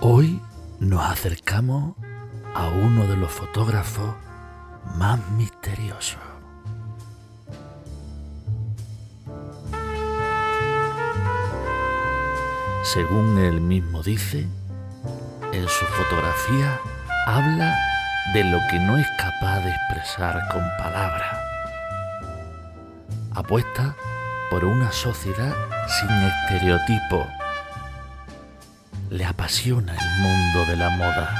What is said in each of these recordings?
Hoy nos acercamos a uno de los fotógrafos más misteriosos. Según él mismo dice, en su fotografía habla de lo que no es capaz de expresar con palabras. Apuesta por una sociedad sin estereotipos le apasiona el mundo de la moda.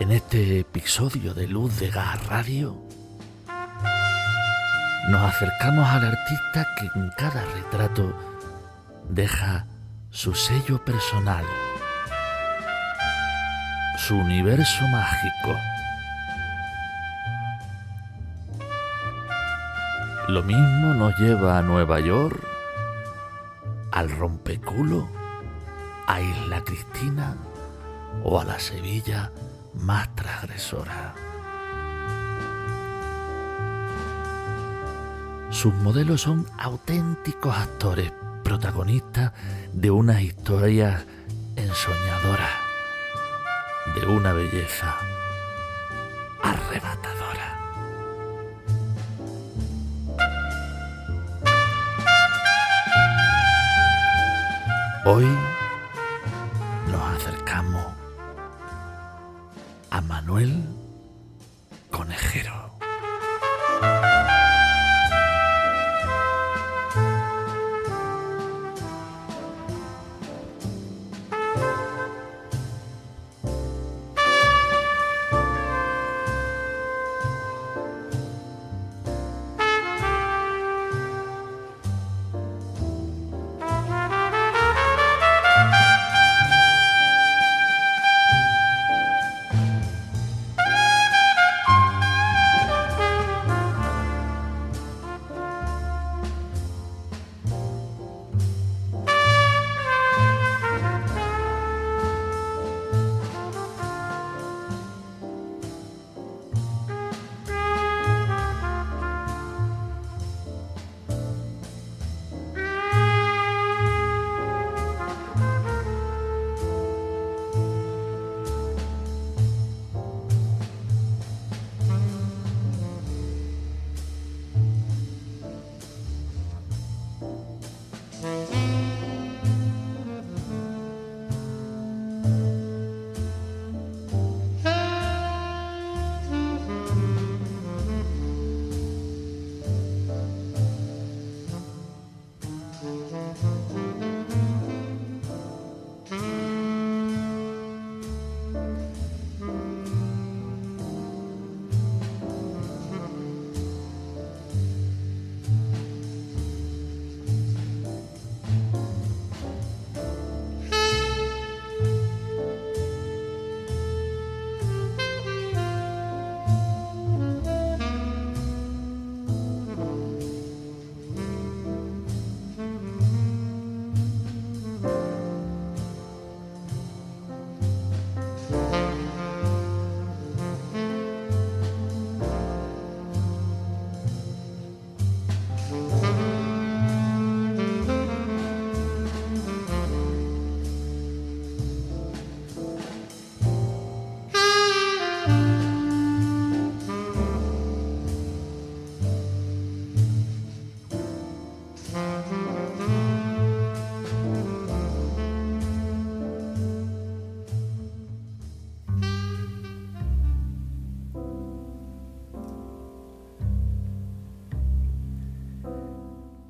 En este episodio de Luz de Gas Radio, nos acercamos al artista que en cada retrato deja su sello personal, su universo mágico. Lo mismo nos lleva a Nueva York, al rompeculo, a Isla Cristina o a la Sevilla más transgresora. Sus modelos son auténticos actores, protagonistas de una historia ensoñadora, de una belleza arrebatadora. Hoy nos acercamos a Manuel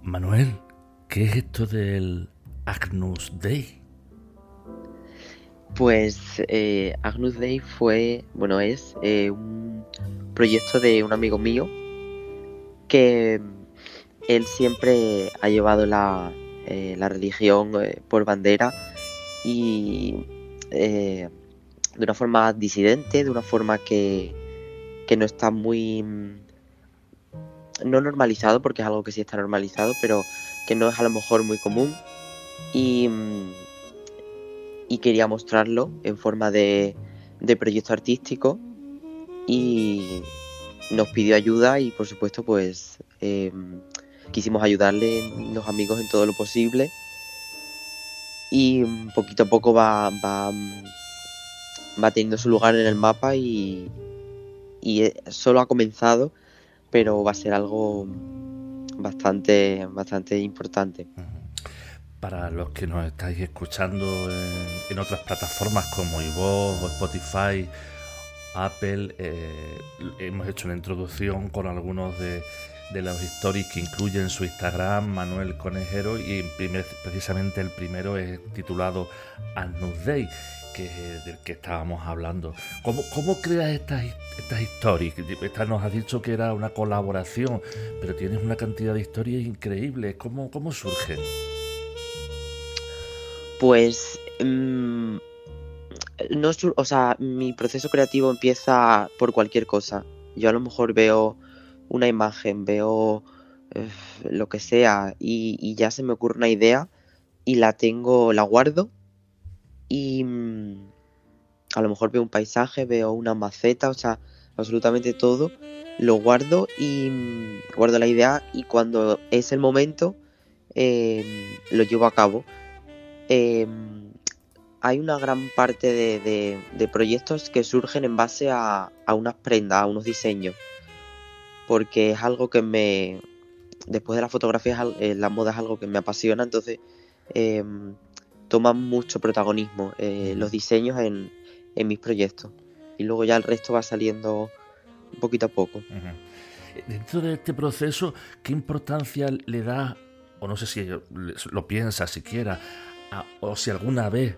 Manuel, ¿qué es esto del Agnus Dei? Pues eh, Agnus Dei fue, bueno, es eh, un proyecto de un amigo mío que él siempre ha llevado la, eh, la religión por bandera y de una forma disidente, de una forma que, que no está muy... no normalizado, porque es algo que sí está normalizado, pero que no es a lo mejor muy común. Y, mm, y quería mostrarlo en forma de, de proyecto artístico y nos pidió ayuda y por supuesto pues eh, quisimos ayudarle los amigos en todo lo posible y mm, poquito a poco va, va, mm, va teniendo su lugar en el mapa y, y eh, solo ha comenzado pero va a ser algo bastante bastante importante. Para los que nos estáis escuchando en, en otras plataformas como iVoox o Spotify, Apple, eh, hemos hecho una introducción con algunos de, de los stories que incluyen su Instagram, Manuel Conejero, y en precisamente el primero es titulado Agnus Dei, del que estábamos hablando. ¿Cómo, cómo creas estas, estas stories? Esta nos has dicho que era una colaboración, pero tienes una cantidad de historias increíbles. ¿Cómo, cómo surgen? Pues mm, no o sea, mi proceso creativo empieza por cualquier cosa. Yo a lo mejor veo una imagen, veo eh, lo que sea y ya se me ocurre una idea y la tengo, la guardo y mm, a lo mejor veo un paisaje, veo una maceta, o sea, absolutamente todo, lo guardo y mm, guardo la idea y cuando es el momento eh, lo llevo a cabo. Eh, hay una gran parte de, proyectos que surgen en base a, a unas prendas, a unos diseños, porque es algo que me, después de la fotografía, eh, la moda es algo que me apasiona, entonces eh, toman mucho protagonismo eh, los diseños en, en mis proyectos. Y luego ya el resto va saliendo poquito a poco. Ujú. Dentro de este proceso, ¿qué importancia le da, o no sé si lo piensa siquiera, a- o si alguna vez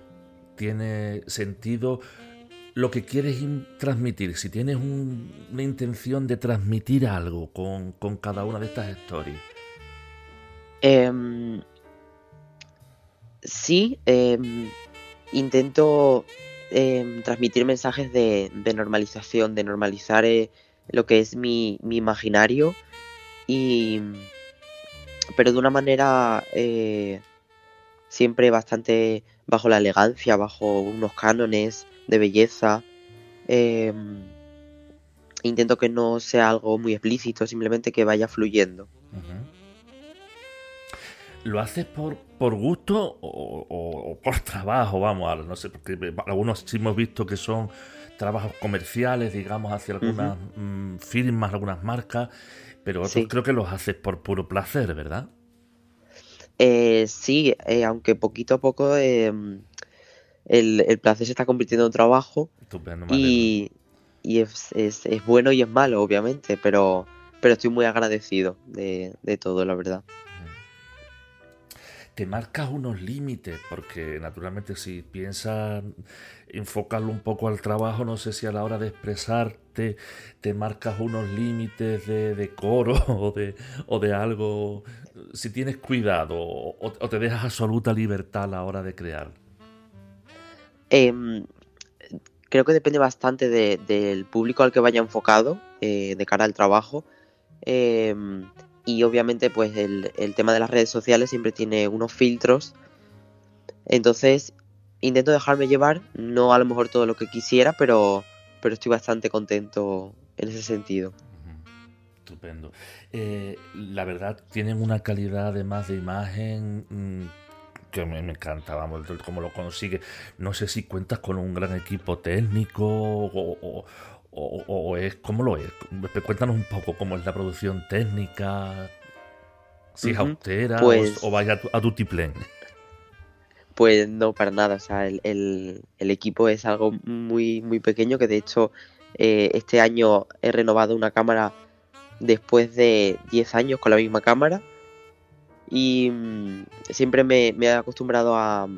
tiene sentido lo que quieres transmitir? Si tienes un- una intención de transmitir algo con, con cada una de estas stories. Em, sí, em, intento em, transmitir mensajes de, normalización, de normalizar eh, lo que es mi, imaginario, y, pero de una manera eh, siempre bastante bajo la elegancia, bajo unos cánones de belleza. em, intento que no sea algo muy explícito, simplemente que vaya fluyendo. ¿Lo haces por, por gusto o, o- o por trabajo? Vamos, a- no sé, porque algunos sí hemos visto que son trabajos comerciales, digamos, hacia algunas mm, firmas, algunas marcas, pero otros Sí. creo que los haces por puro placer, ¿verdad? Eh, sí, eh, aunque poquito a poco em, el, el placer se está convirtiendo en trabajo Estupendo, y, y es, es- es bueno y es malo, obviamente, pero, pero estoy muy agradecido de, de todo, la verdad. Te marcas unos límites, porque naturalmente si piensas enfocarlo un poco al trabajo, no sé si a la hora de expresarte te marcas unos límites de decoro o de, o de algo, si tienes cuidado o, o te dejas absoluta libertad a la hora de crear. Em, creo que depende bastante de- del público al que vaya enfocado eh, de cara al trabajo. em, obviamente, pues el, el tema de las redes sociales siempre tiene unos filtros. Entonces, intento dejarme llevar, no a lo mejor todo lo que quisiera, pero, pero estoy bastante contento en ese sentido. Estupendo. Eh, la verdad, tienen una calidad además de imagen mm, que me, me encanta, vamos, cómo lo consigue. No sé si cuentas con un gran equipo técnico o- o- o es, ¿cómo lo es? Cuéntanos un poco cómo es la producción técnica, si es austera o- Pues- o, vaya a tu- a tutiplén. Pues no, para nada. O sea, el, el- el equipo es algo muy, muy pequeño que de hecho eh, este año he renovado una cámara después de 10 años con la misma cámara. Y mm, siempre me, me he acostumbrado a,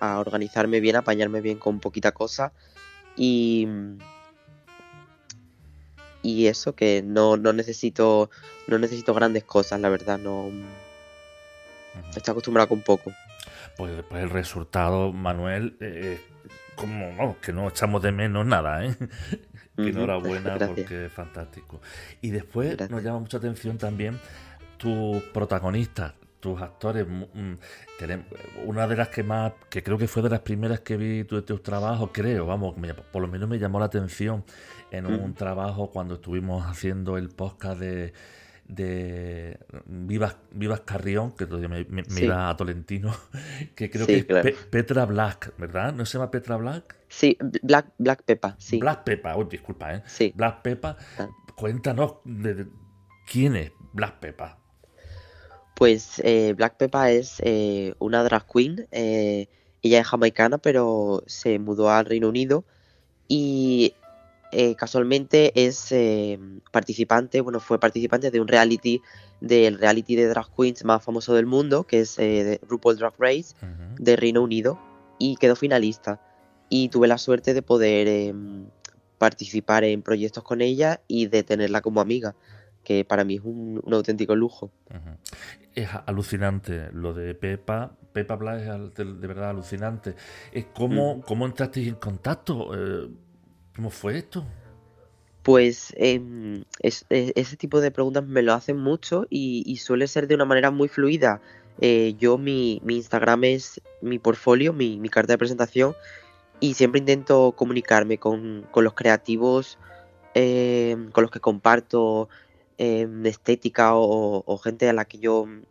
a organizarme bien, a apañarme bien con poquita cosa. Y, mm, y eso, que no, no necesito no necesito grandes cosas, la verdad, no estoy acostumbrado con poco. Pues después el resultado, Manuel, eh, como vamos, que no echamos de menos nada, ¿eh? Que enhorabuena gracias. porque es fantástico. Y después Gracias. nos llama mucha atención también tus protagonistas, tus actores. mm, Una de las que más, que creo que fue de las primeras que vi tu- de tus trabajos, creo, vamos, me- por lo menos me llamó la atención en un trabajo cuando estuvimos haciendo el podcast de de Vivas, Vivas Carrión, que todavía me, me- a Tolentino, que creo Sí, que es claro. Pe- Petra Black, ¿verdad? ¿No se llama Petra Black? Sí, Black, Black Peppa, sí. Black Peppa, uy, disculpa, ¿eh? Sí. Black Peppa, Ah. cuéntanos de, de- quién es Black Peppa. Pues eh, Black Peppa es eh, una drag queen. eh, ella es jamaicana, pero se mudó al Reino Unido y casualmente es eh, participante, bueno, fue participante de un reality, del reality de drag queens más famoso del mundo, que es RuPaul Drag Race Ujú. de Reino Unido y quedó finalista. Y tuve la suerte de poder em, participar en proyectos con ella y de tenerla como amiga, que para mí es un, un auténtico lujo. Es alucinante lo de Peppa. Peppa Black es de, de verdad alucinante. Eh, ¿Cómo. ¿Cómo entrasteis en contacto? Eh, ¿Cómo fue esto? Pues em, es- ese tipo de preguntas me lo hacen mucho y, y suele ser de una manera muy fluida. Eh, yo, mi, mi Instagram es mi portfolio, mi, mi carta de presentación y siempre intento comunicarme con, con los creativos con los que comparto em, estética o, gente a la que yo mm,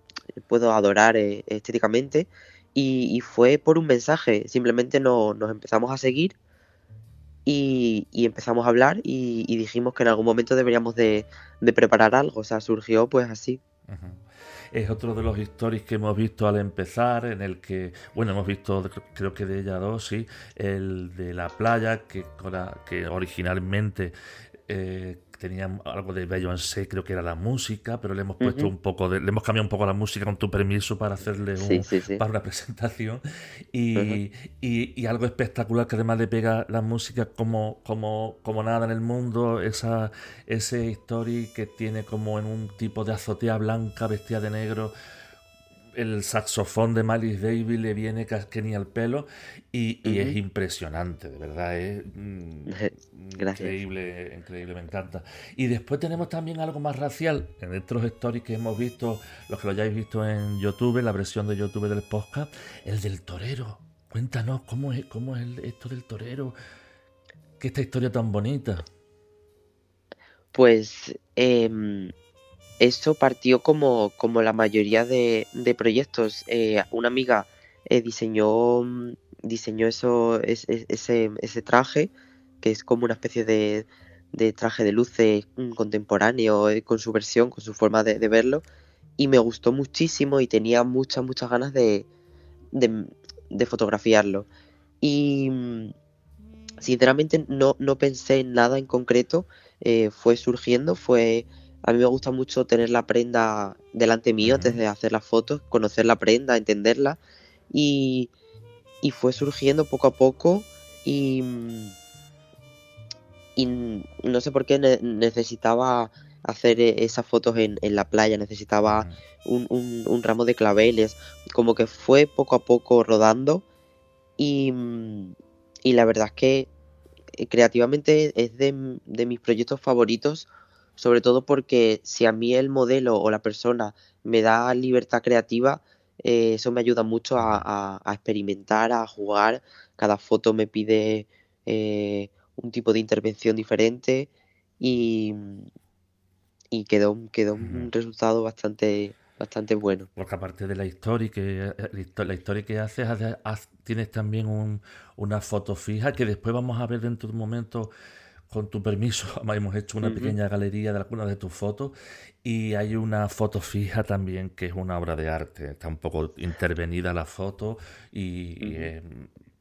puedo adorar eh, estéticamente. Y, fue por un mensaje, simplemente no- nos empezamos a seguir y, empezamos a hablar y, dijimos que en algún momento deberíamos de, preparar algo, o sea, surgió pues así. Es otro de los stories que hemos visto al empezar, en el que, bueno, hemos visto, creo que de ella dos, sí, el de la playa, que originalmente eh, tenía algo de Beyoncé, creo que era la música, pero le hemos puesto un poco de, le hemos cambiado un poco la música con tu permiso para hacerle un, Sí, sí, sí. para una presentación y- y algo espectacular que además le pega la música como, como, como nada en el mundo, esa, ese story que tiene como en un tipo de azotea blanca vestida de negro. El saxofón de Miles Davis le viene casqueni al pelo y, y es impresionante, de verdad, es mm, Gracias. increíble, increíble, me encanta. Y después tenemos también algo más racial en estos stories que hemos visto, los que lo hayáis visto en YouTube, la versión de YouTube del podcast, el del torero. Cuéntanos cómo es, cómo es esto del torero, que esta historia tan bonita. Pues em, eso partió como, como la mayoría de, proyectos. Eh, una amiga eh, diseñó, mm, diseñó eso, es- es- ese, traje, que es como una especie de, de traje de luces mm, contemporáneo, eh, con su versión, con su forma de, de verlo, y me gustó muchísimo y tenía muchas, muchas ganas de, de, de fotografiarlo. Y mm, sinceramente no, no pensé en nada en concreto, fue surgiendo, fue... A mí me gusta mucho tener la prenda delante mío antes de hacer las fotos, conocer la prenda, entenderla. Y, y fue surgiendo poco a poco y, y no sé por qué ne- necesitaba hacer eh, esas fotos en, en la playa, necesitaba un, un- un ramo de claveles, como que fue poco a poco rodando. Y, y la verdad es que eh, creativamente es de, de mis proyectos favoritos, sobre todo porque si a mí el modelo o la persona me da libertad creativa, eh, eso me ayuda mucho a, a- a experimentar, a jugar. Cada foto me pide eh, un tipo de intervención diferente y, y quedó, quedó un resultado bastante, bastante bueno. Porque aparte de la historia que eh, la histo- la historia que haces, tienes también un- una foto fija que después vamos a ver dentro de un momento, con tu permiso, hemos hecho una pequeña galería de algunas de tus fotos y hay una foto fija también que es una obra de arte, está un poco intervenida la foto y, es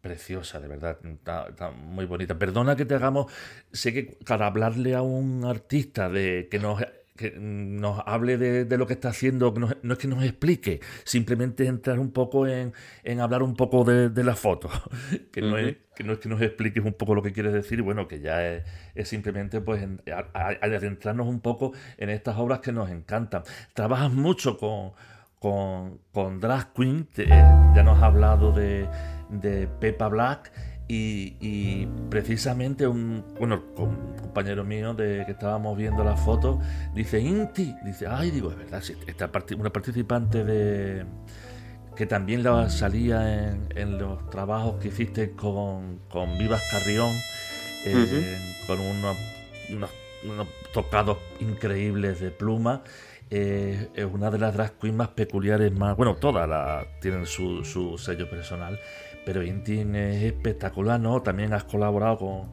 preciosa, de verdad, está, está muy bonita. Perdona que te hagamos, sé que para hablarle a un artista de que nos que nos hable de, lo que está haciendo, no, es que nos explique, simplemente entrar un poco en, hablar un poco de, la foto, que, no es, que no es que nos expliques un poco lo que quieres decir, bueno, que ya es, simplemente pues adentrarnos un poco en estas obras que nos encantan. Trabajas mucho con, con, con Drag Queen, ya nos has hablado de, de Peppa Black y, precisamente un, bueno, un compañero mío de que estábamos viendo la foto dice Inti, dice, ay, digo, es verdad, esta una participante de que también la salía en, los trabajos que hiciste con, con Vivas Carrión, eh, con unos, unos, tocados increíbles de pluma. Eh, es una de las drag queens más peculiares, más, bueno, todas la, tienen su, su sello personal pero Intin es espectacular, ¿no? También has colaborado con,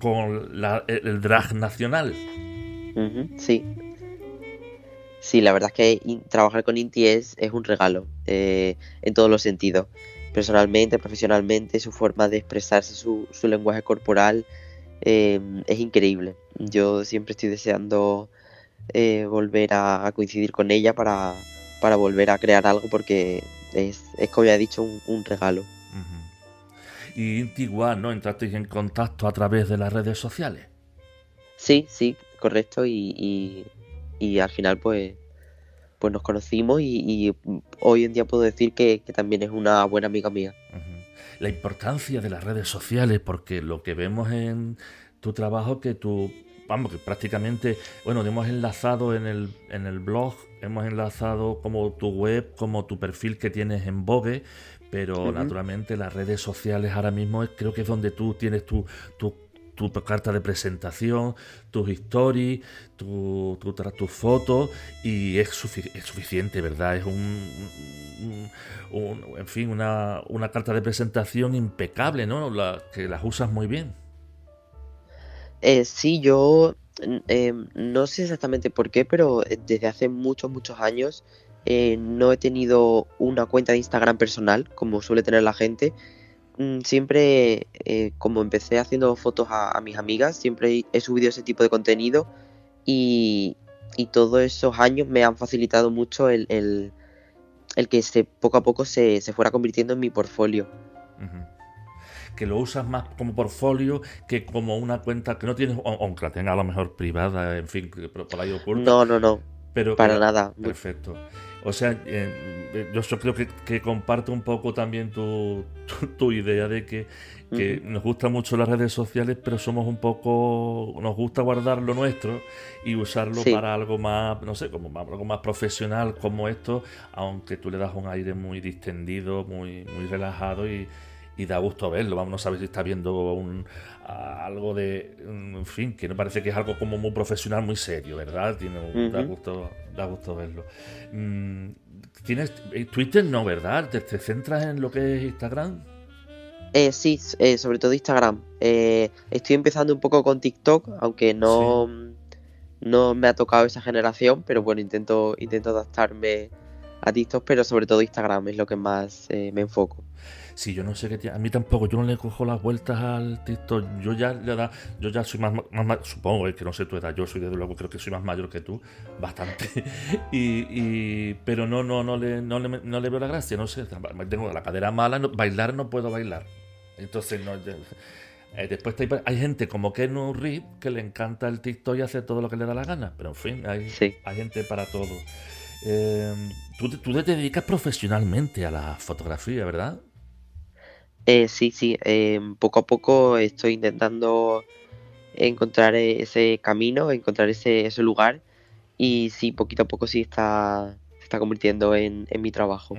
con el drag nacional. sí. Sí, la verdad es que trabajar con Inti es, un regalo eh, en todos los sentidos. Personalmente, profesionalmente, su forma de expresarse, su, lenguaje corporal eh, es increíble. Yo siempre estoy deseando eh, volver a, coincidir con ella para, volver a crear algo porque es, es como ya he dicho, un regalo. Y igual, ¿no? Entrasteis en contacto a través de las redes sociales. Sí, sí, correcto. Y, y, al final, pues, pues nos conocimos y, hoy en día puedo decir que, también es una buena amiga mía. La importancia de las redes sociales, porque lo que vemos en tu trabajo, que tú, vamos, que prácticamente, bueno, hemos enlazado en el, en el blog, hemos enlazado como tu web, como tu perfil que tienes en Vogue, pero naturalmente las redes sociales ahora mismo creo que es donde tú tienes tu, tu, tu carta de presentación, tus stories, tus tu, tu fotos y es, es, suficiente, ¿verdad? Es un, en fin, una, una, carta de presentación impecable, ¿no? La, que las usas muy bien. Eh, sí, yo eh, no sé exactamente por qué, pero desde hace muchos, muchos años eh, no he tenido una cuenta de Instagram personal, como suele tener la gente. Mm, siempre, eh, como empecé haciendo fotos a, mis amigas, siempre he subido ese tipo de contenido y, todos esos años me han facilitado mucho el, el, que se, poco a poco se, fuera convirtiendo en mi portfolio. que lo usas más como portfolio que como una cuenta que no tienes, aunque la tenga a lo mejor privada, en fin, por ahí oculta. No, no, no. Pero, para nada. Perfecto. O sea, eh, yo creo que, que, comparto un poco también tu, tu, idea de que, nos gustan mucho las redes sociales, pero somos un poco, nos gusta guardar lo nuestro y usarlo para algo más, no sé, como algo más profesional como esto, aunque tú le das un aire muy distendido, muy, muy relajado y, y da gusto verlo. Vamos, no sabes si está viendo un, algo de, en fin, que no parece que es algo como muy profesional, muy serio, ¿verdad? Tiene, da, gusto, da gusto verlo. Mm, ¿Tienes eh, Twitter? No, ¿verdad? ¿Te, centras en lo que es Instagram? Eh, sí, eh, sobre todo Instagram. Eh, estoy empezando un poco con TikTok, aunque no, no me ha tocado esa generación, pero bueno, intento, intento adaptarme a TikTok, pero sobre todo Instagram es lo que más me enfoco. Sí, yo no sé qué A mí tampoco, yo no le cojo las vueltas al TikTok. Yo ya le yo ya soy más, más, supongo que no sé tu edad, yo soy de luego, creo que soy más mayor que tú, bastante. y, pero no, no, no le, no le, no le veo la gracia, no sé. Tengo la cadera mala, bailar no puedo bailar. Entonces no. Eh, después hay, gente como Ken Reed que le encanta el TikTok y hace todo lo que le da la gana. Pero en fin, hay, hay gente para todo. Eh, tú, tú te dedicas profesionalmente a la fotografía, ¿verdad? Eh, sí, sí, eh, poco a poco estoy intentando encontrar ese camino, encontrar ese, ese lugar y sí, poquito a poco sí está, se está convirtiendo en, mi trabajo.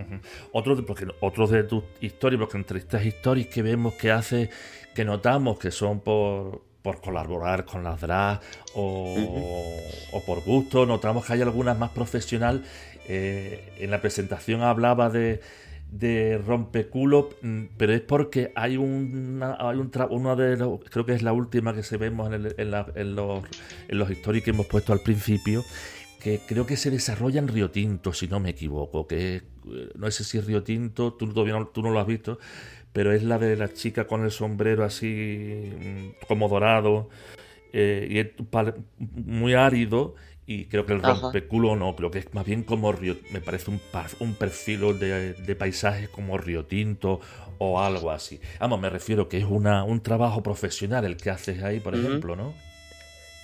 Otro, porque, otros de tus historias, porque entre estas historias que vemos que hace, que notamos que son por, por colaborar con las drag o, o, por gusto, notamos que hay algunas más profesional. Eh, en la presentación hablaba de de rompeculo, mm, pero es porque hay una, hay un una de los, creo que es la última que se vemos en, en, los, en los stories que hemos puesto al principio, que creo que se desarrolla en Río Tinto, si no me equivoco, que eh, no sé si es Río Tinto, tú todavía no lo has visto, pero es la de la chica con el sombrero así mm, como dorado, eh, y es muy árido Y creo que el Ajá. rompeculo no, creo que es más bien como Río, me parece un, un perfil de, de paisajes como Río Tinto o algo así. Vamos, me refiero que es una, un trabajo profesional el que haces ahí, por ejemplo, ¿no?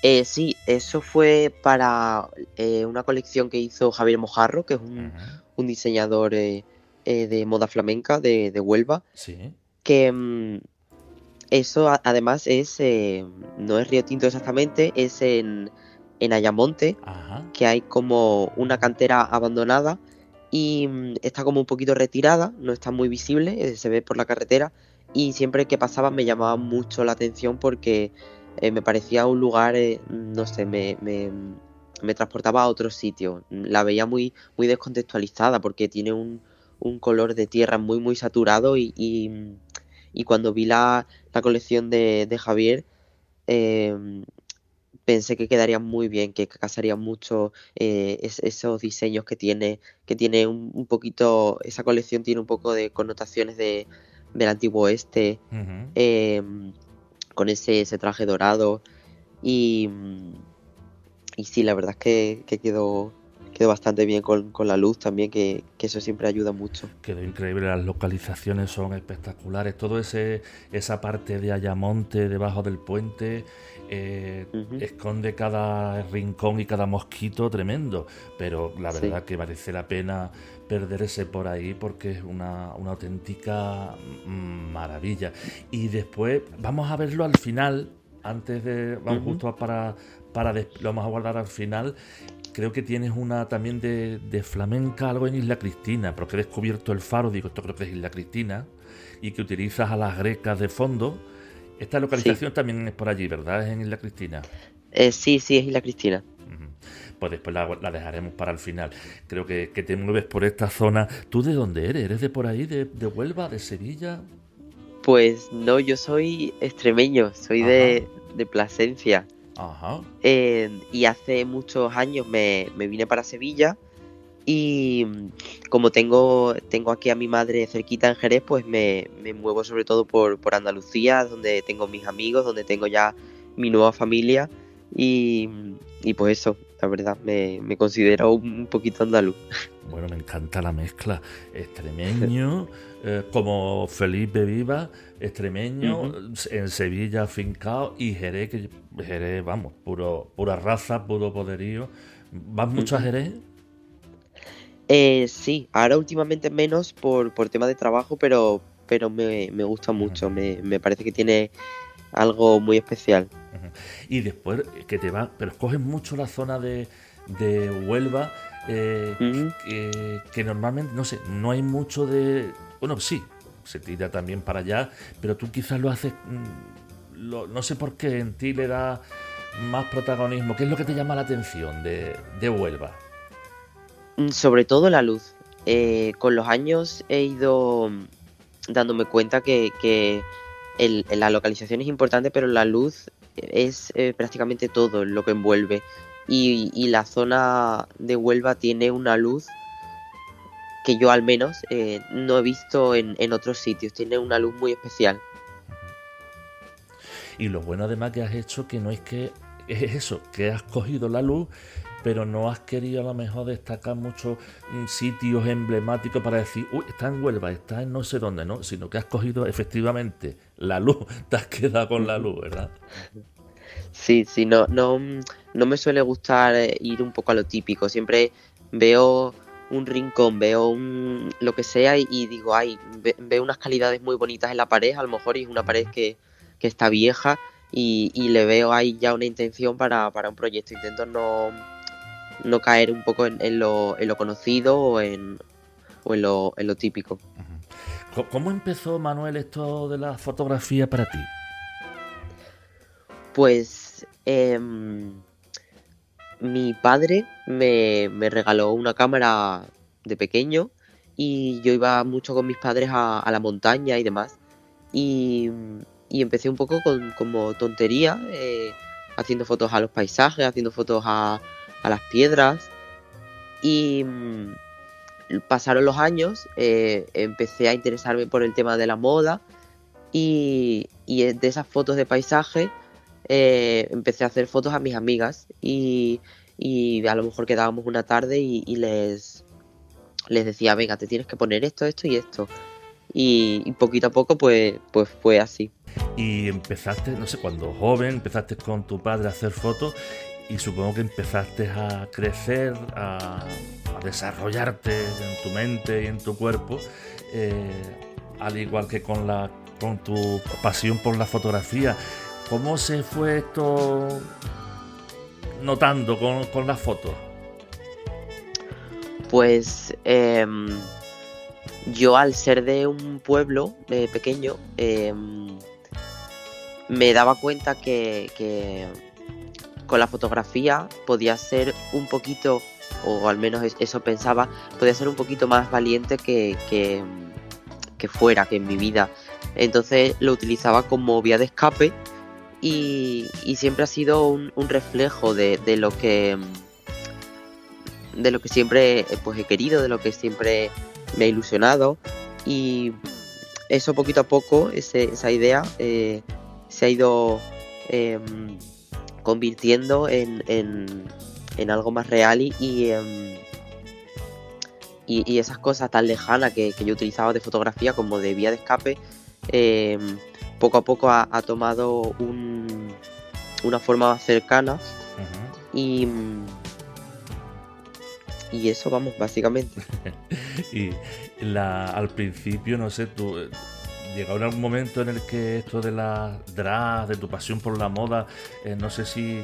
Eh, sí, eso fue para eh, una colección que hizo Javier Mojarro, que es un, un diseñador eh, eh, de moda flamenca de, de Huelva, Sí. que mm, eso a- además es, no es Río Tinto exactamente, es en, en Ayamonte, Ajá. que hay como una cantera abandonada y mm, está como un poquito retirada, no está muy visible, eh, se ve por la carretera y siempre que pasaba me llamaba mucho la atención porque eh, me parecía un lugar, eh, no sé, me, me, me transportaba a otro sitio. La veía muy, muy descontextualizada porque tiene un, un color de tierra muy, muy saturado y, y, y cuando vi la, la colección de, de Javier, eh, pensé que quedaría muy bien, que casaría mucho eh, es- esos diseños que tiene, que tiene un, un poquito, esa colección tiene un poco de connotaciones de, del antiguo oeste, eh, con ese, ese traje dorado. Y, mm, y sí, la verdad es que, que quedó, quedó bastante bien con, con la luz también, que, que eso siempre ayuda mucho. Quedó increíble, las localizaciones son espectaculares. Todo ese esa parte de Ayamonte, debajo del puente, eh, esconde cada rincón y cada mosquito tremendo. Pero la Sí. verdad que merece la pena perderse por ahí porque es una, una auténtica mm, maravilla. Y después vamos a verlo al final, antes de. Vamos justo para. para lo vamos a guardar al final. Creo que tienes una también de, de flamenca, algo en Isla Cristina, porque he descubierto el faro, digo, esto creo que es Isla Cristina, y que utilizas a las grecas de fondo. Esta localización también es por allí, ¿verdad? Es en Isla Cristina. Eh, sí, sí, es Isla Cristina. Pues después la, la dejaremos para el final. Creo que, que te mueves por esta zona. ¿Tú de dónde eres? ¿Eres de por ahí? ¿De, de Huelva? ¿De Sevilla? Pues no, yo soy extremeño, soy de, de Plasencia. Ajá. Eh, y hace muchos años me, me vine para Sevilla y mm, como tengo, tengo aquí a mi madre cerquita en Jerez, pues me, me muevo sobre todo por, por Andalucía, donde tengo mis amigos, donde tengo ya mi nueva familia y, y pues eso, la verdad, me, me considero un poquito andaluz. Bueno, me encanta la mezcla. Extremeño, eh, como Felipe Viva, extremeño, en Sevilla afincado y Jerez, que Jerez, vamos, puro, pura raza, puro poderío. ¿Vas mucho a. Jerez? Eh, sí, ahora últimamente menos por, por tema de trabajo, pero, pero me, me gusta mucho, me, me parece que tiene algo muy especial. Y después que te va, pero escoges mucho la zona de, de Huelva, eh, que, que normalmente, no sé, no hay mucho de... Bueno, sí, se tira también para allá, pero tú quizás lo haces, mm, lo- no sé por qué en ti le da más protagonismo. ¿Qué es lo que te llama la atención de, de Huelva? Mm, Sobre todo la luz. Eh, con los años he ido dándome cuenta que, que el- la localización es importante, pero la luz es eh, prácticamente todo lo que envuelve. Y, y la zona de Huelva tiene una luz que yo al menos eh, no he visto en, en otros sitios. Tiene una luz muy especial. Y lo bueno además que has hecho que no es que es eso, que has cogido la luz, pero no has querido a lo mejor destacar muchos mm, sitios emblemáticos para decir, uy, está en Huelva, está en no sé dónde, ¿no? Sino que has cogido efectivamente la luz, te has quedado con la luz, ¿verdad? Sí, sí, no, no, no me suele gustar eh, ir un poco a lo típico. Siempre veo un rincón, veo un, lo que sea y, digo, ay, ve- veo unas calidades muy bonitas en la pared, a lo mejor es una pared que, que está vieja y, y le veo ahí ya una intención para, para un proyecto. Intento no, no caer un poco en, en lo, en lo conocido o en, o en lo, en lo típico. Co- ¿Cómo empezó, Manuel, esto de la fotografía para ti? Pues em, mi padre me, me regaló una cámara de pequeño y yo iba mucho con mis padres a, a la montaña y demás. Y, y empecé un poco con como tontería, eh, haciendo fotos a los paisajes, haciendo fotos a, a las piedras. Y mm, pasaron los años, eh, empecé a interesarme por el tema de la moda y, y de esas fotos de paisaje eh, empecé a hacer fotos a mis amigas y, a lo mejor quedábamos una tarde y, y les, les decía, venga, te tienes que poner esto, esto y esto. Y, y poquito a poco pues, pues fue así. Y empezaste, no sé, cuando joven, empezaste con tu padre a hacer fotos y supongo que empezaste a crecer, a, desarrollarte en tu mente y en tu cuerpo, eh, al igual que con, la, con tu pasión por la fotografía. ¿Cómo se fue esto notando con, con las fotos? Pues em, yo al ser de un pueblo eh, pequeño, em, me daba cuenta que con la fotografía podía ser un poquito, o al menos es- eso pensaba, podía ser un poquito más valiente que, que, fuera, que en mi vida. Entonces lo utilizaba como vía de escape y, y siempre ha sido un, reflejo de, de lo que de lo que siempre pues he querido, de lo que siempre me ha ilusionado y eso poquito a poco, esa idea eh, se ha ido em, convirtiendo en, en- en algo más real y, y, em, y- esas cosas tan lejanas que, que yo utilizaba de fotografía como de vía de escape, em, poco a poco ha, ha tomado un- una forma más cercana y, mm, y eso vamos, básicamente. Y la, al principio, no sé, tú llegó algún momento en el que esto de la drag, de tu pasión por la moda, eh, no sé si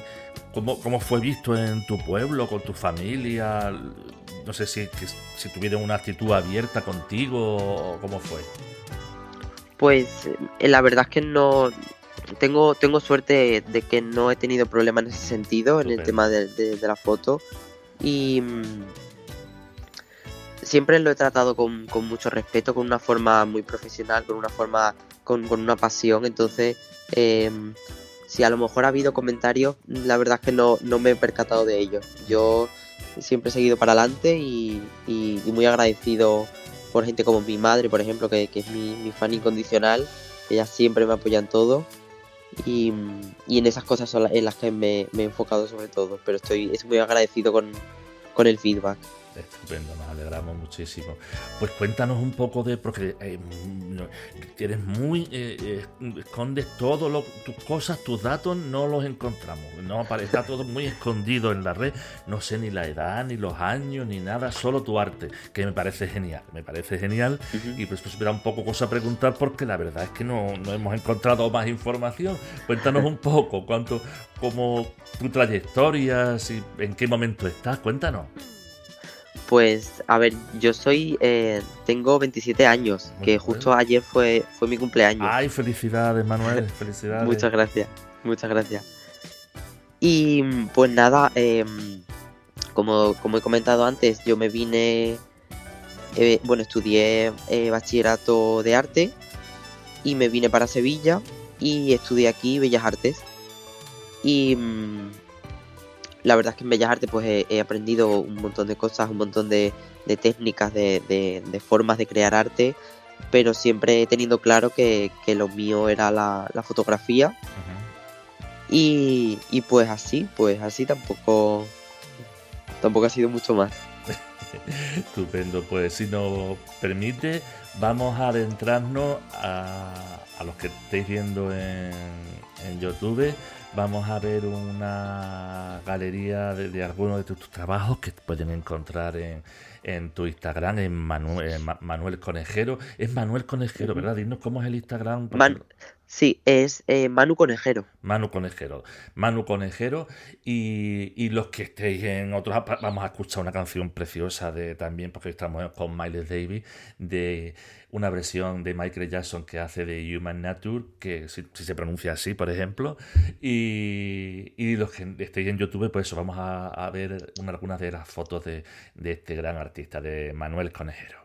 cómo, cómo fue visto en tu pueblo, con tu familia, no sé si, que- si tuvieron una actitud abierta contigo o cómo fue. Pues eh, la verdad es que no tengo, tengo suerte de que no he tenido problemas en ese sentido, en el tema de, de- de la foto. Y mm, siempre lo he tratado con, con mucho respeto, con una forma muy profesional, con una forma, con, con una pasión. Entonces, em, si a lo mejor ha habido comentarios, la verdad es que no, no me he percatado de ellos. Yo siempre he seguido para adelante y, y- muy agradecido por gente como mi madre, por ejemplo, que, que es mi, mi fan incondicional. Ella siempre me apoya en todo. Y, y en esas cosas son en las que me, me he enfocado sobre todo. Pero estoy, estoy muy agradecido con, con el feedback. Estupendo, nos alegramos muchísimo. Pues cuéntanos un poco de, porque eh, eres muy, eh, eh, escondes todo, lo- tus cosas, tus datos, no los encontramos. No, está todo muy escondido en la red. No sé ni la edad, ni los años, ni nada, solo tu arte, que me parece genial. Me parece genial. Ujú. Y pues, pues era un poco cosa a preguntar porque la verdad es que no, no hemos encontrado más información. Cuéntanos un poco, cuánto, cómo tu trayectoria, si, en qué momento estás, cuéntanos. Pues, a ver, yo soy. eh, tengo 27 años, Muy que bien. justo ayer fue, fue mi cumpleaños. Ay, felicidades, Manuel, felicidades. Muchas gracias, muchas gracias. Y pues nada, em, como, como he comentado antes, yo me vine, eh, bueno, estudié eh, bachillerato de arte y me vine para Sevilla y estudié aquí Bellas Artes. Y mm, la verdad es que en Bellas Artes pues he, he aprendido un montón de cosas, un montón de, de técnicas, de, de- de formas de crear arte, pero siempre teniendo claro que, que lo mío era la, la fotografía. Y, y pues así, pues así tampoco tampoco ha sido mucho más. Estupendo, pues si nos permite, vamos a adentrarnos a, a los que estéis viendo en, en YouTube. Vamos a ver una galería de, de algunos de tus, tus trabajos que pueden encontrar en, en tu Instagram, en Manuel, en Ma- Manuel Conejero. Es Manuel Conejero. ¿verdad? Dinos cómo es el Instagram. Man- sí, es eh, Manu Conejero. Manu Conejero. Manu Conejero. Y, y los que estéis en otros. Vamos a escuchar una canción preciosa de también, porque estamos con Miles Davis, de una versión de Michael Jackson que hace de Human Nature, que si, si se pronuncia así, por ejemplo. Y, y los que estéis en YouTube, pues eso, vamos a, a ver una- algunas de las fotos de, de este gran artista, de Manuel Conejero.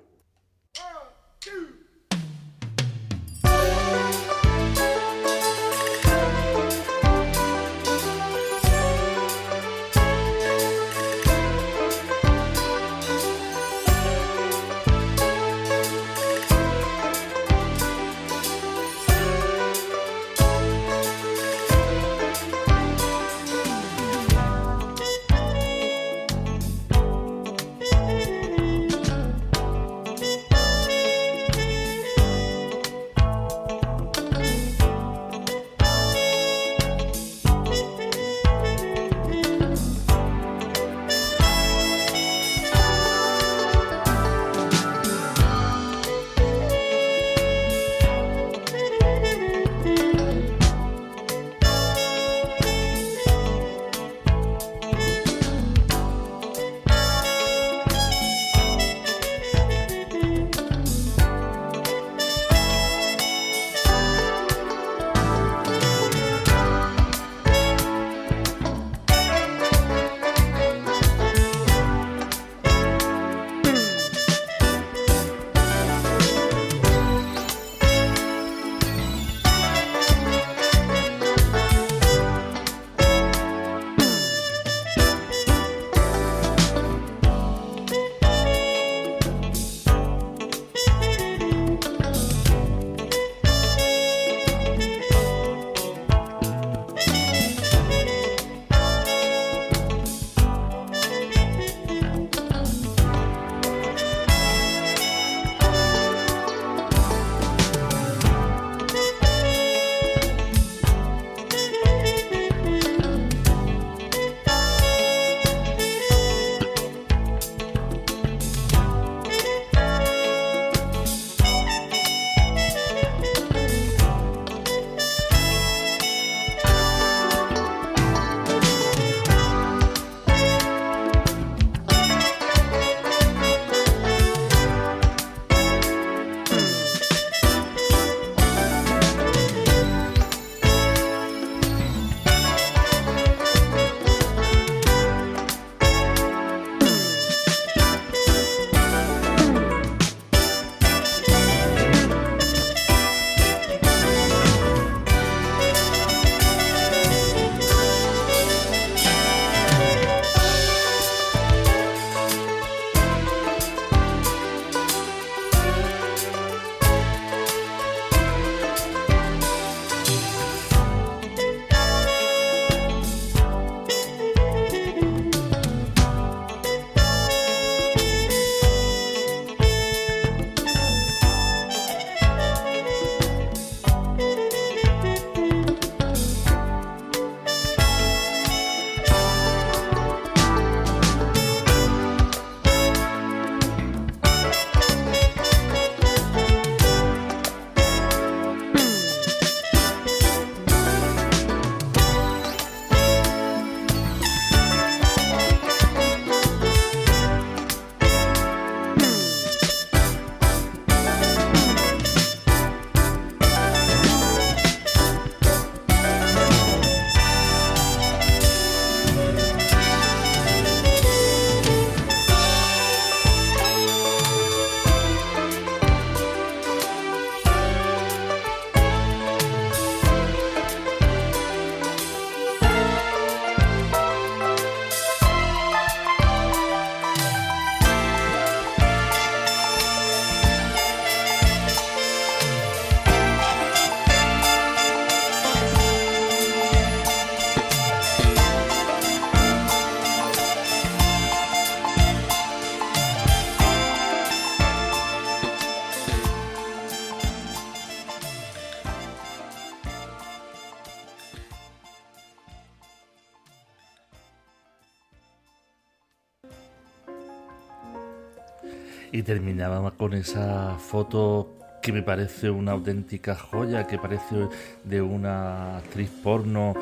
Y terminaba con esa foto que me parece una auténtica joya, que parece de una actriz porno,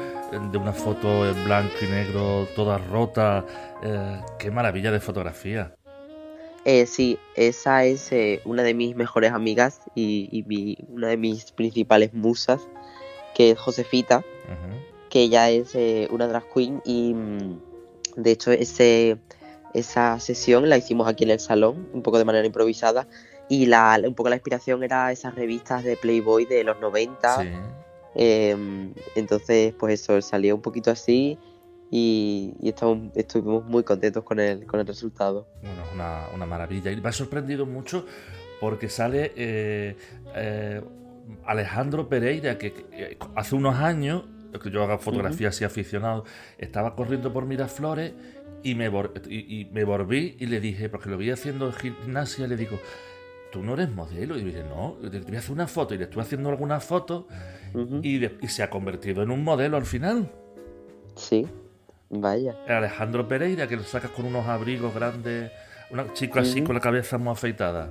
de una foto en blanco y negro, toda rota. Eh, qué maravilla de fotografía. Eh, sí, esa es eh, una de mis mejores amigas y, una de mis principales musas, que es Josefita, que ella es eh, una drag queen y mm, de hecho ese, esa sesión la hicimos aquí en el salón, un poco de manera improvisada, y la, un poco la inspiración era esas revistas de Playboy de los 90. Em, entonces, pues eso, salió un poquito así y, estamos, estuvimos muy contentos con el, con el resultado. Bueno, una, una maravilla. Y me ha sorprendido mucho porque sale eh, eh, Alejandro Pereira, que, hace unos años, que yo hago fotografía así aficionado, estaba corriendo por Miraflores y me, y, me volví y le dije, porque lo vi haciendo gimnasia, le digo, tú no eres modelo. Y dije, no, te voy a hacer una foto. Y le estuve haciendo algunas fotos y, y, se ha convertido en un modelo al final. Sí. Vaya. Alejandro Pereira, que lo sacas con unos abrigos grandes, una chica así con la cabeza muy afeitada.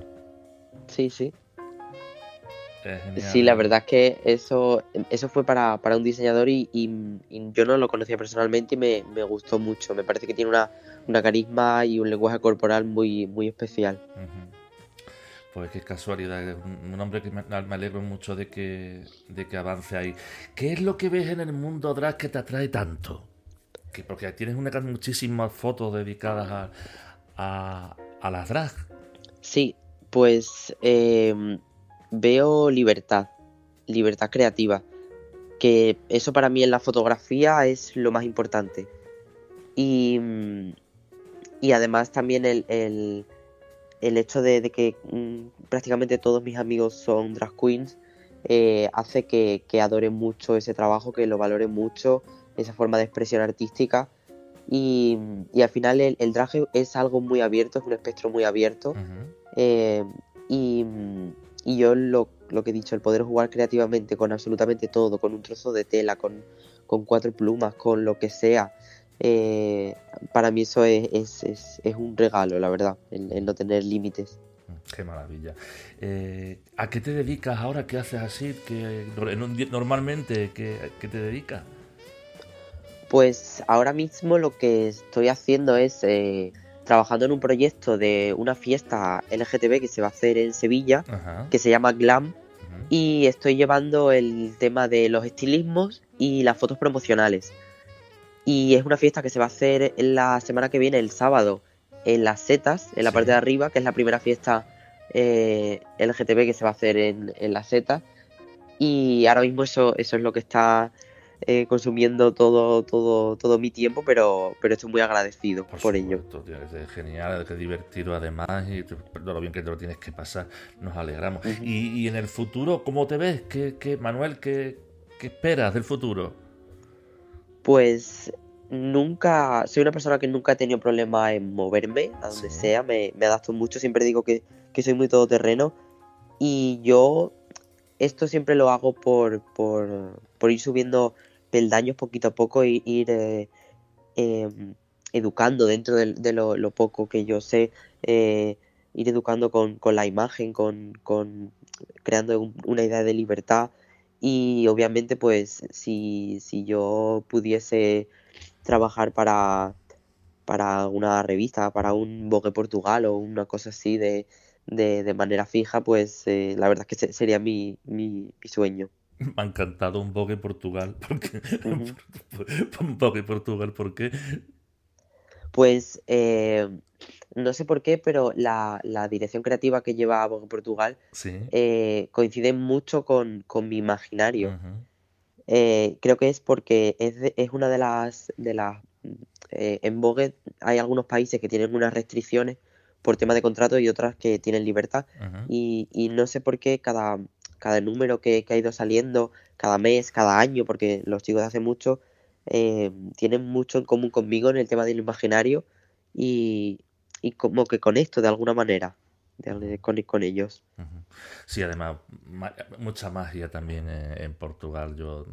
Sí, sí. Sí, la verdad es que eso, eso fue para, un diseñador y, yo no lo conocía personalmente y me, gustó mucho. Me parece que tiene una, una, carisma y un lenguaje corporal muy, muy especial. Pues qué casualidad, un, un hombre que me, me, alegro mucho de que, de que avance ahí. ¿Qué es lo que ves en el mundo drag que te atrae tanto? que porque tienes una, muchísimas fotos dedicadas a, a, las drag. Sí, pues em, veo libertad, libertad creativa, que eso para mí en la fotografía es lo más importante. Y, y además también el, el, el hecho de, que mm, prácticamente todos mis amigos son drag queens eh, hace que, que adore mucho ese trabajo, que lo valore mucho esa forma de expresión artística. Y, al final el, el, drag es algo muy abierto, es un espectro muy abierto. Eh, y, yo lo, que he dicho, el poder jugar creativamente con absolutamente todo, con un trozo de tela, con, cuatro plumas, con lo que sea, eh, para mí eso es, es, un regalo, la verdad, el, no tener límites. Qué maravilla. Eh, ¿A qué te dedicas ahora? ¿Qué haces así? que normalmente, ¿qué, ¿qué, te dedicas? Pues ahora mismo lo que estoy haciendo es eh, trabajando en un proyecto de una fiesta LGTB que se va a hacer en Sevilla, que se llama Glam, y estoy llevando el tema de los estilismos y las fotos promocionales. Y es una fiesta que se va a hacer la semana que viene, el sábado, en las setas, en la parte de arriba, que es la primera fiesta eh, LGTB que se va a hacer en, en las setas. Y ahora mismo eso, eso es lo que está eh, consumiendo todo, todo, todo mi tiempo, pero, pero estoy muy agradecido por, ello. es genial, es divertido además y lo bien que te lo tienes que pasar, nos alegramos. y, en el futuro, ¿cómo te ves? ¿Qué, Manuel, qué, esperas del futuro? Pues nunca, soy una persona que nunca ha tenido problema en moverme a donde sea, me, adapto mucho, siempre digo que, que soy muy todoterreno y yo esto siempre lo hago por, por, por ir subiendo peldaños poquito a poco e ir eh, em, educando dentro de, lo, poco que yo sé, eh, ir educando con, la imagen, con, creando una idea de libertad y obviamente pues si, si yo pudiese trabajar para, para una revista, para un Vogue Portugal o una cosa así de, de, manera fija, pues eh, la verdad es que sería mi, mi sueño. Me ha encantado un Vogue Portugal. Porque, un Vogue Portugal, ¿por qué? Pues eh, no sé por qué, pero la, dirección creativa que lleva Vogue Portugal eh, coincide mucho con, mi imaginario. Eh, creo que es porque es, es una de las. De las en Vogue hay algunos países que tienen unas restricciones por tema de contrato y otras que tienen libertad. y, y no sé por qué cada cada número que, ha ido saliendo, cada mes, cada año, porque los chicos de hace mucho eh, tienen mucho en común conmigo en el tema del imaginario y, y como que conecto de alguna manera con, con ellos. Sí, además, mucha magia también en, Portugal. Yo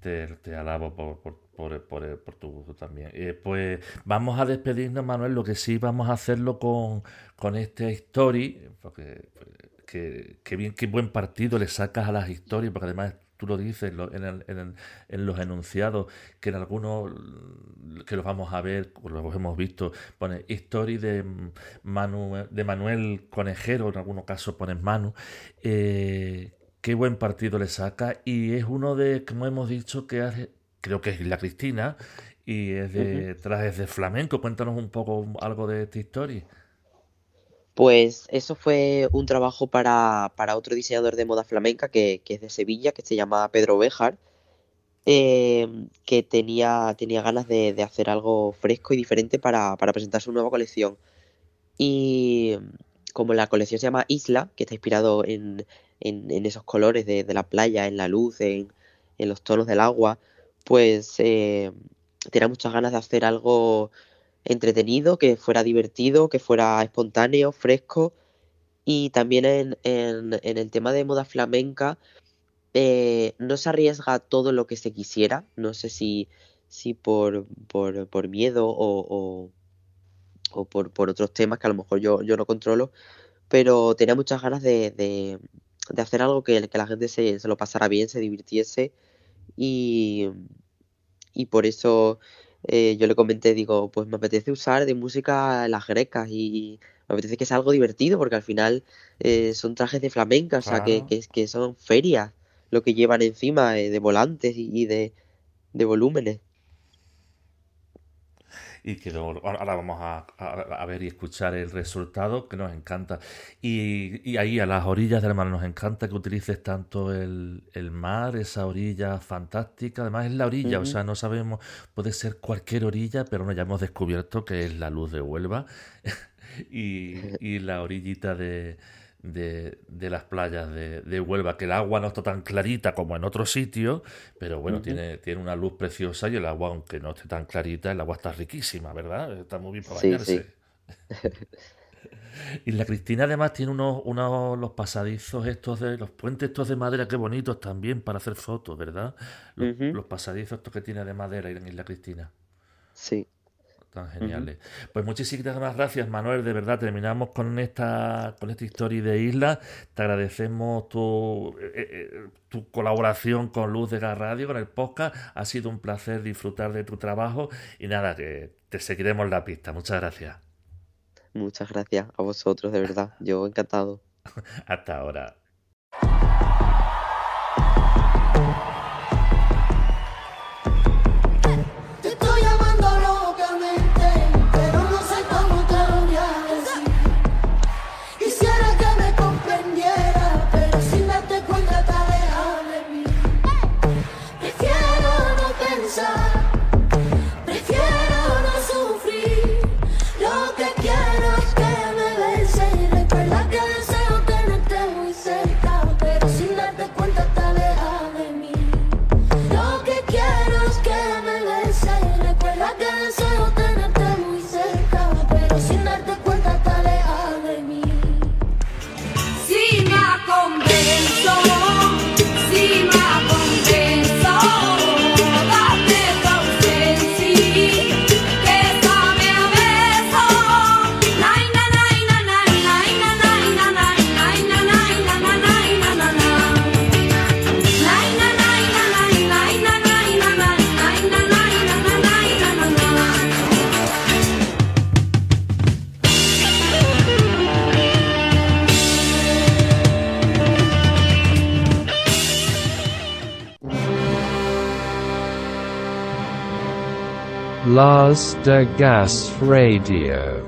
te, alabo por, por, por, por, tu gusto también. Eh, pues vamos a despedirnos, Manuel. Lo que sí vamos a hacerlo con, con este story, porque que, bien, qué buen partido le sacas a las historias, porque además tú lo dices en, en, los enunciados, que en algunos que los vamos a ver, los hemos visto, pone historia de, Manu, de Manuel Conejero, en algunos casos pones Manu. Eh, qué buen partido le saca y es uno de, como hemos dicho, que hace, creo que es la Cristina y es de trajes de flamenco. Cuéntanos un poco algo de esta historia. Pues eso fue un trabajo para, otro diseñador de moda flamenca que, es de Sevilla, que se llama Pedro Bejar, em, que tenía, tenía ganas de, hacer algo fresco y diferente para, presentar su nueva colección. Y como la colección se llama Isla, que está inspirado en, esos colores de, la playa, en la luz, en, los tonos del agua, pues eh, tenía muchas ganas de hacer algo entretenido, que fuera divertido, que fuera espontáneo, fresco. Y también en, el tema de moda flamenca, eh, no se arriesga todo lo que se quisiera. No sé si, si por, por, miedo o, o, por, por, otros temas que a lo mejor yo, yo no controlo, pero tenía muchas ganas de, de, hacer algo que, que la gente se, se, lo pasara bien, se divirtiese y, y por eso eh, yo le comenté, digo, pues me apetece usar de música las grecas y me apetece que sea algo divertido porque al final eh, son trajes de flamenca, o sea, que, que, son ferias lo que llevan encima eh, de volantes y, de, de volúmenes y que ahora vamos a, ver y escuchar el resultado que nos encanta. Y, ahí a las orillas del mar nos encanta que utilices tanto el, mar, esa orilla fantástica, además es la orilla, o sea, no sabemos, puede ser cualquier orilla, pero no ya hemos descubierto que es la luz de Huelva y la orillita de de, de las playas de, de, Huelva, que el agua no está tan clarita como en otros sitios, pero bueno, tiene, tiene una luz preciosa y el agua, aunque no esté tan clarita, el agua está riquísima, ¿verdad? Está muy bien para bañarse. y la Cristina además tiene unos, unos los pasadizos estos de los puentes estos de madera, qué bonitos también para hacer fotos, ¿verdad? Los, los pasadizos estos que tiene de madera en Isla Cristina. Sí, tan geniales. Pues muchísimas gracias, Manuel. De verdad, terminamos con esta, con esta historia de isla. Te agradecemos tu, eh, eh, tu colaboración con Luz de la Radio, con el podcast. Ha sido un placer disfrutar de tu trabajo. Y nada, que te seguiremos la pista. Muchas gracias. Muchas gracias a vosotros, de verdad. Yo encantado. Hasta ahora. Las de Gas Radio